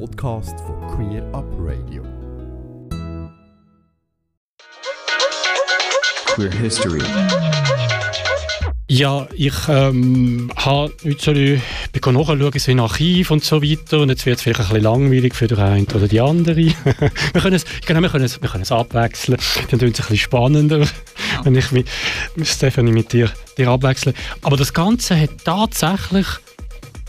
Podcast von Queer Up Radio. Queer History. Ja, ich ähm, habe jetzt nachschauen, so in Archiv und so weiter und jetzt wird es vielleicht ein bisschen langweilig für den einen oder die andere. wir, können es, genau, wir, können es, wir können es abwechseln, dann wird es ein bisschen spannender, ja. wenn ich mich, Stephanie, mit dir, dir abwechsle. Aber das Ganze hat tatsächlich,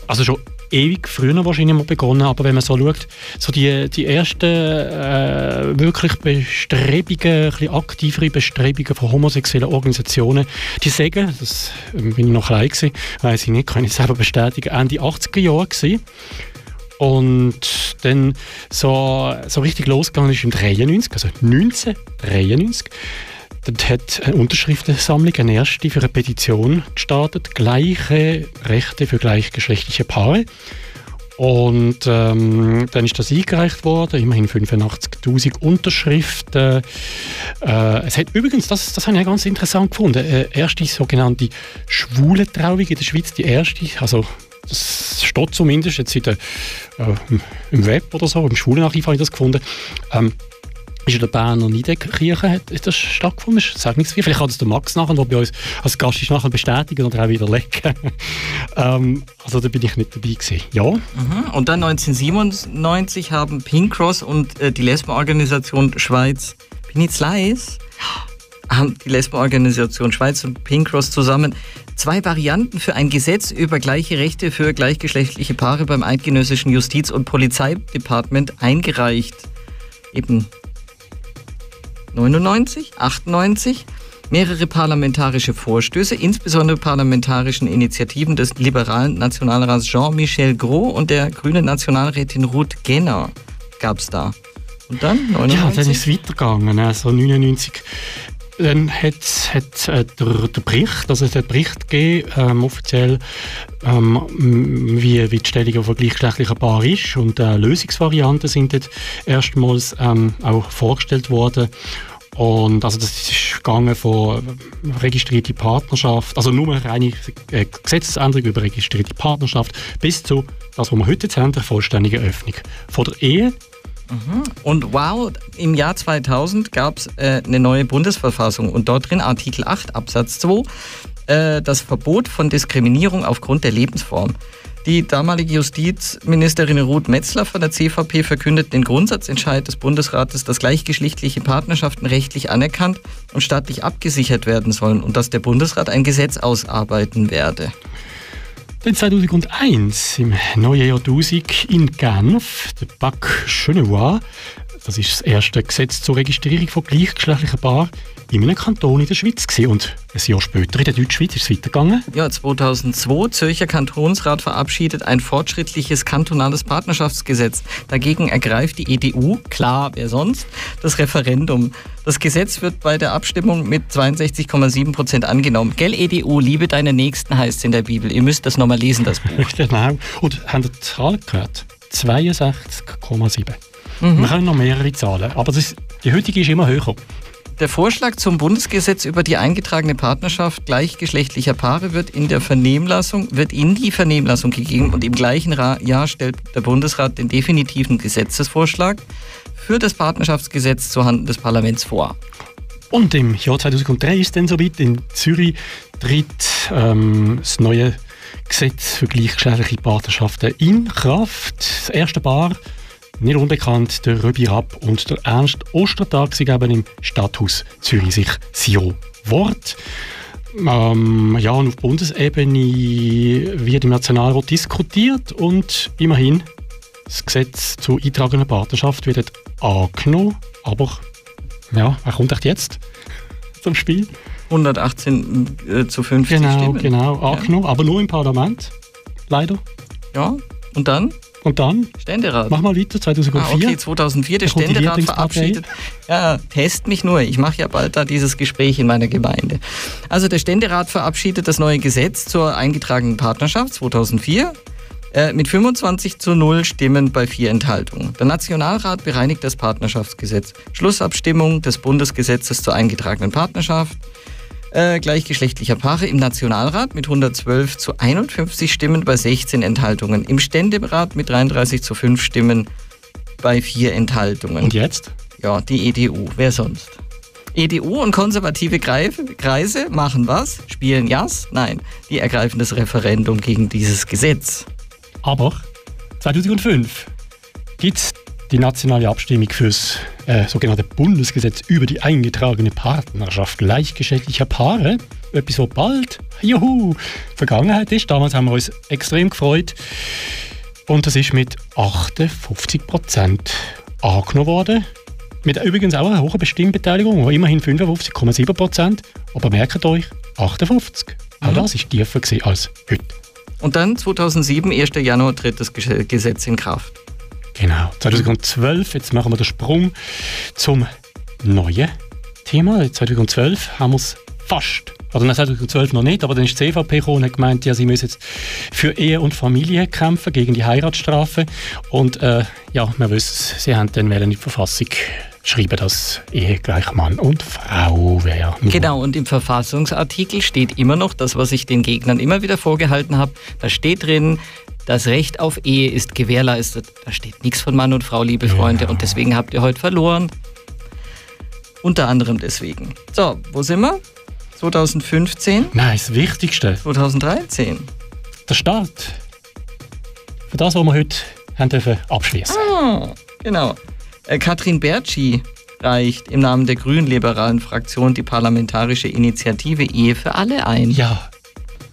also schon ewig früher wahrscheinlich mal begonnen, aber wenn man so schaut, so die, die ersten äh, wirklich Bestrebungen, ein aktivere Bestrebungen von homosexuellen Organisationen, die sagen, das bin ich noch klein gewesen, weiss ich nicht, kann ich selber bestätigen, Ende 80er Jahre gewesen. Und dann so, so richtig losgegangen ist im 93, also 1993. Dort hat eine Unterschriftensammlung, eine erste für eine Petition gestartet, gleiche Rechte für gleichgeschlechtliche Paare. Und ähm, dann ist das eingereicht worden, immerhin 85.000 Unterschriften. Äh, es hat übrigens, das, das habe ich ganz interessant gefunden, äh, erste sogenannte schwule Trauung in der Schweiz, die erste, also das steht zumindest jetzt in der, äh, im Web oder so, im Schwulenarchiv habe ich das gefunden. Ähm, ist in der Berner Niederkirche hat, ist das stattgefunden? Sag nichts viel. Vielleicht kann das der Max nachher, der bei uns als Gast ist, nachher bestätigen oder auch widerlegen. ähm, also da bin ich nicht dabei gewesen. Ja. Mhm. Und dann 1997 haben Pink Cross und äh, die Lesbenorganisation Schweiz, bin ich leise? haben die Lesbenorganisation Schweiz und Pink Cross zusammen zwei Varianten für ein Gesetz über gleiche Rechte für gleichgeschlechtliche Paare beim eidgenössischen Justiz- und Polizeidepartement eingereicht. Eben 99, 98 mehrere parlamentarische Vorstöße, insbesondere parlamentarischen Initiativen des liberalen Nationalrats Jean-Michel Gros und der grünen Nationalrätin Ruth Genner gab es da. Und dann 99? Ja, dann ist es weitergegangen. Also 99 dann hat es äh, der, der, Bericht, also es hat Bericht gegeben, ähm, offiziell, ähm, wie, wie die Stellung von gleichgeschlechtlichen Paaren ist und äh, Lösungsvarianten sind dort erstmals ähm, auch vorgestellt worden. Und also das ist gegangen von registrierte Partnerschaft, also nur eine reine äh, Gesetzesänderung über registrierte Partnerschaft, bis zu das, was wir heute haben, der vollständigen Öffnung von der Ehe Mhm. Und wow, im Jahr 2000 gab es äh, eine neue Bundesverfassung und dort drin Artikel 8 Absatz 2 äh, das Verbot von Diskriminierung aufgrund der Lebensform. Die damalige Justizministerin Ruth Metzler von der CVP verkündet den Grundsatzentscheid des Bundesrates, dass gleichgeschlechtliche Partnerschaften rechtlich anerkannt und staatlich abgesichert werden sollen und dass der Bundesrat ein Gesetz ausarbeiten werde. Dann 2001, im neuen Jahrtausend in Genf, der BAC Chenevois, das ist das erste Gesetz zur Registrierung von gleichgeschlechtlichen Paaren in einem Kanton in der Schweiz gewesen. und ein Jahr später in der Deutschschweiz ist es weitergegangen. Ja, 2002 Zürcher Kantonsrat verabschiedet ein fortschrittliches kantonales Partnerschaftsgesetz. Dagegen ergreift die EDU, klar, wer sonst, das Referendum. Das Gesetz wird bei der Abstimmung mit 62,7 Prozent angenommen. Gell, EDU, liebe deine Nächsten heißt es in der Bibel. Ihr müsst das nochmal lesen, das Buch. genau. Und haben die Zahl gehört? 62,7. Mhm. Wir können noch mehrere Zahlen, aber das, die heutige ist immer höher. Der Vorschlag zum Bundesgesetz über die eingetragene Partnerschaft gleichgeschlechtlicher Paare wird in der Vernehmlassung, wird in die Vernehmlassung gegeben und im gleichen Jahr stellt der Bundesrat den definitiven Gesetzesvorschlag für das Partnerschaftsgesetz zuhanden des Parlaments vor. Und im Jahr 2003 ist dann soweit in Zürich tritt ähm, das neue Gesetz für gleichgeschlechtliche Partnerschaften in Kraft. Das erste Paar nicht unbekannt, der Röbi Rapp und der Ernst Ostertag, sie geben im Stadthaus Zürich sich Sio Wort. Ähm, ja, und auf Bundesebene wird im Nationalrat diskutiert und immerhin das Gesetz zur eintragenden Partnerschaft wird angenommen. Aber ja, wer kommt echt jetzt zum Spiel? 118 äh, zu 50 genau, Stimmen. Genau, angenommen, ja. aber nur im Parlament. Leider. Ja, und dann? Und dann? Ständerat. Mach mal weiter, 2004. Ah, okay, 2004, der Ständerat verabschiedet. Ja, test mich nur. Ich mache ja bald da dieses Gespräch in meiner Gemeinde. Also der Ständerat verabschiedet das neue Gesetz zur eingetragenen Partnerschaft 2004 äh, mit 25 zu 0 Stimmen bei vier Enthaltungen. Der Nationalrat bereinigt das Partnerschaftsgesetz. Schlussabstimmung des Bundesgesetzes zur eingetragenen Partnerschaft. Äh, gleichgeschlechtlicher Paare im Nationalrat mit 112 zu 51 Stimmen bei 16 Enthaltungen. Im Ständerat mit 33 zu 5 Stimmen bei 4 Enthaltungen. Und jetzt? Ja, die EDU. Wer sonst? EDU und konservative Kreise machen was? Spielen Jas? Nein, die ergreifen das Referendum gegen dieses Gesetz. Aber 2005 gibt es die nationale Abstimmung für das äh, sogenannte Bundesgesetz über die eingetragene Partnerschaft gleichgeschlechtlicher Paare. Etwas, was bald, juhu, Vergangenheit ist. Damals haben wir uns extrem gefreut. Und das ist mit 58 Prozent angenommen worden. Mit übrigens auch einer hohen Stimmbeteiligung, immerhin 55,7 Prozent. Aber merkt euch, 58. Auch mhm. das war tiefer als heute. Und dann 2007, 1. Januar, tritt das Gesetz in Kraft. Genau, 2012, jetzt machen wir den Sprung zum neuen Thema. 2012 haben wir es fast, oder 2012 noch nicht, aber dann ist die CVP gekommen und hat gemeint, ja, sie müssen jetzt für Ehe und Familie kämpfen gegen die Heiratsstrafe. Und äh, ja, wir wissen, sie haben dann in die Verfassung schreiben, dass Ehe gleich Mann und Frau wäre. Genau, und im Verfassungsartikel steht immer noch das, was ich den Gegnern immer wieder vorgehalten habe. Da steht drin, das Recht auf Ehe ist gewährleistet. Da steht nichts von Mann und Frau, liebe Freunde. Ja. Und deswegen habt ihr heute verloren. Unter anderem deswegen. So, wo sind wir? 2015? Nein, das Wichtigste. 2013. Der Start. Für das, was wir heute haben dürfen abschließen. Ah, genau. Äh, Katrin Bertschi reicht im Namen der grünliberalen Fraktion die parlamentarische Initiative Ehe für alle ein. Ja,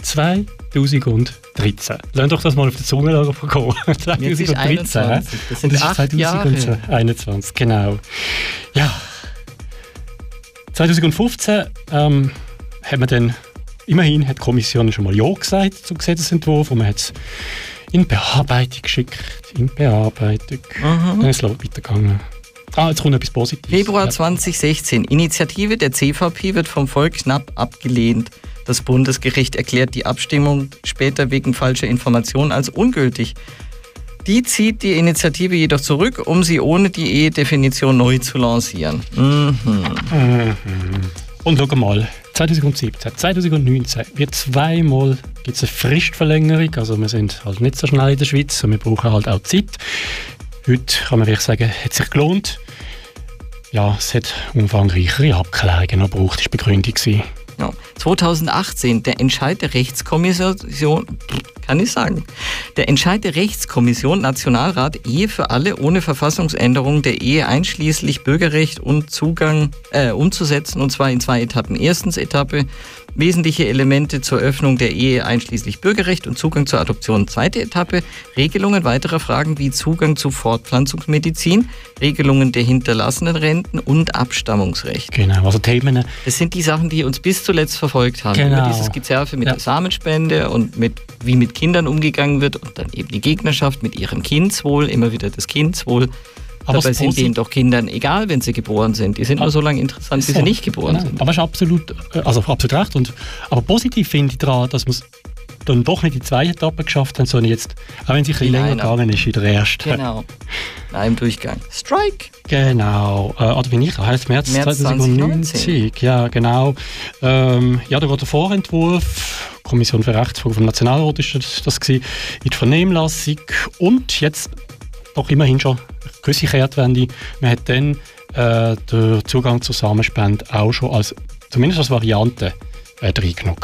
2000 2013. Lasst doch das mal auf der Zunge kommen. 2013. Das sind das acht 2021, genau. Ja. 2015 ähm, hat man dann, immerhin hat die Kommission schon mal Ja gesagt zum Gesetzentwurf und man hat es in Bearbeitung geschickt. In Bearbeitung. Mhm. Dann ist es weitergegangen. Ah, jetzt kommt etwas Positives. Februar 2016. Initiative der CVP wird vom Volk knapp abgelehnt. Das Bundesgericht erklärt die Abstimmung später wegen falscher Informationen als ungültig. Die zieht die Initiative jedoch zurück, um sie ohne die Ehedefinition neu zu lancieren. Mhm. Und schau mal, 2017, 2019 wird zweimal gibt es eine Fristverlängerung. Also wir sind halt nicht so schnell in der Schweiz und wir brauchen halt auch Zeit. Heute kann man wirklich sagen, hat sich gelohnt. Ja, es hat umfangreichere Abklärungen noch gebraucht, war Begründung. Ja. 2018, der Entscheid der Rechtskommission, kann ich sagen, der Entscheid der Rechtskommission Nationalrat Ehe für alle ohne Verfassungsänderung der Ehe einschließlich Bürgerrecht und Zugang äh, umzusetzen, und zwar in zwei Etappen. Erstens Etappe Wesentliche Elemente zur Öffnung der Ehe einschließlich Bürgerrecht und Zugang zur Adoption. Zweite Etappe. Regelungen weiterer Fragen wie Zugang zu Fortpflanzungsmedizin, Regelungen der hinterlassenen Renten und Abstammungsrecht. Genau, also Themen. Das sind die Sachen, die uns bis zuletzt verfolgt haben. Genau. Über dieses Gezerfe mit ja. der Samenspende und mit wie mit Kindern umgegangen wird und dann eben die Gegnerschaft mit ihrem Kindswohl, immer wieder das Kindswohl. Aber Dabei sind denen doch Kindern egal, wenn sie geboren sind. Die sind nur so lange interessant, bis sie nicht geboren genau. sind. Aber es ist absolut, äh, also absolut recht. Und, aber positiv finde ich daran, dass man es dann doch nicht die zweite Etappe geschafft haben, sondern jetzt, auch wenn es ein bisschen länger gegangen ist, in der ersten. Genau. In einem Durchgang. Strike! Genau. Äh, oder bin ich? Heißt März, März 2019. Ja, genau. Ähm, ja, da geht der Vorentwurf. Kommission für Rechtsfragen vom Nationalrat ist das, das gewesen, in der Vernehmlassung. Und jetzt doch immerhin schon gewisse Kehrtwende. Man hat dann äh, den Zugang zur Samenspende auch schon als, zumindest als Variante äh, reingenommen.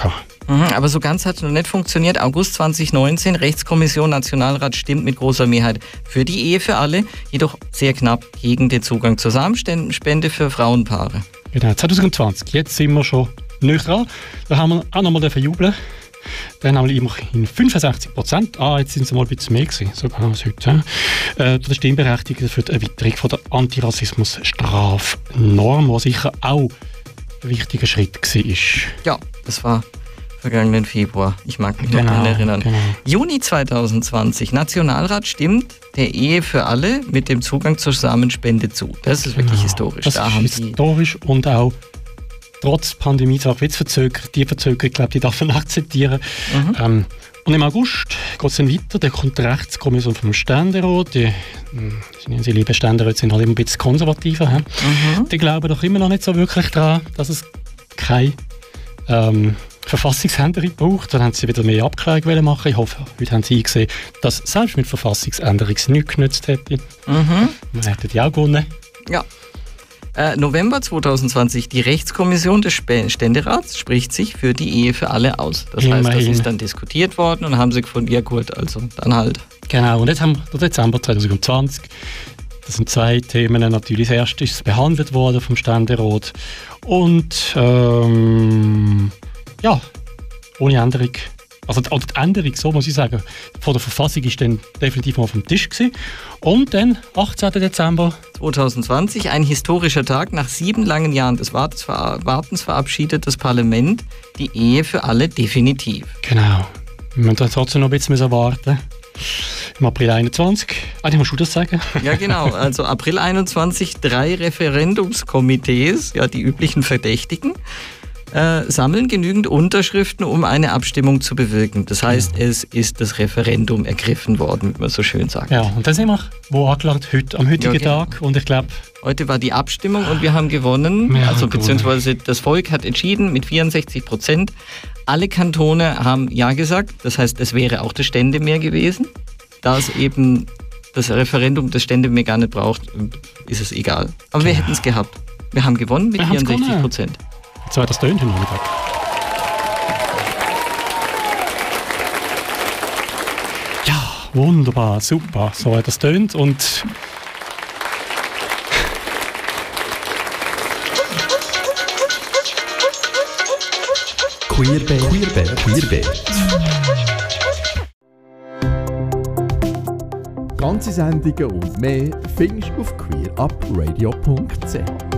Mhm, aber so ganz hat es noch nicht funktioniert. August 2019, Rechtskommission Nationalrat stimmt mit großer Mehrheit für die Ehe für alle, jedoch sehr knapp gegen den Zugang zur Samenspende für Frauenpaare. Genau, 2020, jetzt sind wir schon näher dran. Da haben wir auch nochmal jubeln dann haben wir immerhin 65 Prozent. Ah, jetzt sind es mal ein bisschen mehr gewesen, sogar als heute. Äh, der Stimmberechtigten für die Erweiterung von der Antirassismus-Strafnorm, was sicher auch ein wichtiger Schritt war. Ja, das war vergangenen Februar. Ich mag mich genau, noch daran erinnern. Genau. Juni 2020. Nationalrat stimmt der Ehe für alle mit dem Zugang zur Samenspende zu. Das ist wirklich genau. historisch. Das da ist historisch und auch trotz Pandemie zwar jetzt verzögert, die Verzögerung, glaube die darf man akzeptieren. Mhm. Ähm, und im August geht es dann weiter, da kommt die Rechtskommission vom Ständerat, die, hm, die lieben Ständeräte sind halt immer ein bisschen konservativer, mhm. die glauben doch immer noch nicht so wirklich daran, dass es keine ähm, Verfassungsänderung gebraucht. Dann haben sie wieder mehr Abklärungen machen. Ich hoffe, heute haben sie eingesehen, dass selbst mit Verfassungsänderung es nichts genützt hätte. Mhm. Wir hätten die auch gewonnen. Ja. Äh, November 2020, die Rechtskommission des Ständerats spricht sich für die Ehe für alle aus. Das heißt, das Immerhin. ist dann diskutiert worden und haben sie gefunden, ja gut, also dann halt. Genau, und jetzt haben wir Dezember 2020. Das sind zwei Themen. Natürlich das erste ist behandelt worden vom Ständerat. Und ähm, ja, ohne Änderung. Also die, die Änderung, so muss ich sagen, von der Verfassung ist dann definitiv mal auf dem Tisch gewesen. Und dann, 18. Dezember, 2020, ein historischer Tag, nach sieben langen Jahren des Wartens, ver Wartens verabschiedet das Parlament die Ehe für alle definitiv. genau. Wir müssen trotzdem noch ein bisschen warten. Im April 21. Ah, ich muss du das sagen? Ja, genau. Also April 21, drei Referendumskomitees, ja, die üblichen Verdächtigen, äh, sammeln genügend Unterschriften, um eine Abstimmung zu bewirken. Das heißt, es ist das Referendum ergriffen worden, wie man so schön sagt. Ja, und dann sind wir wo angelangt, heute, am heutigen Ja, genau. Tag. Und ich glaube, Heute war die Abstimmung und wir haben gewonnen, haben also beziehungsweise das Volk hat entschieden mit 64 Prozent. Alle Kantone haben Ja gesagt, das heißt, es wäre auch das Ständemeer gewesen. Da es eben das Referendum das Ständemeer gar nicht braucht, ist es egal. Aber wir hätten es gehabt. Wir haben gewonnen mit Wir haben's 64 gewonnen. Prozent. Jetzt war das tönt heute Nachmittag. Ja, wunderbar, super. So hat das tönt und Queerbeet. Queerbeet. Queerbeet. Ganze Sendungen und mehr findest du auf queerupradio.ch.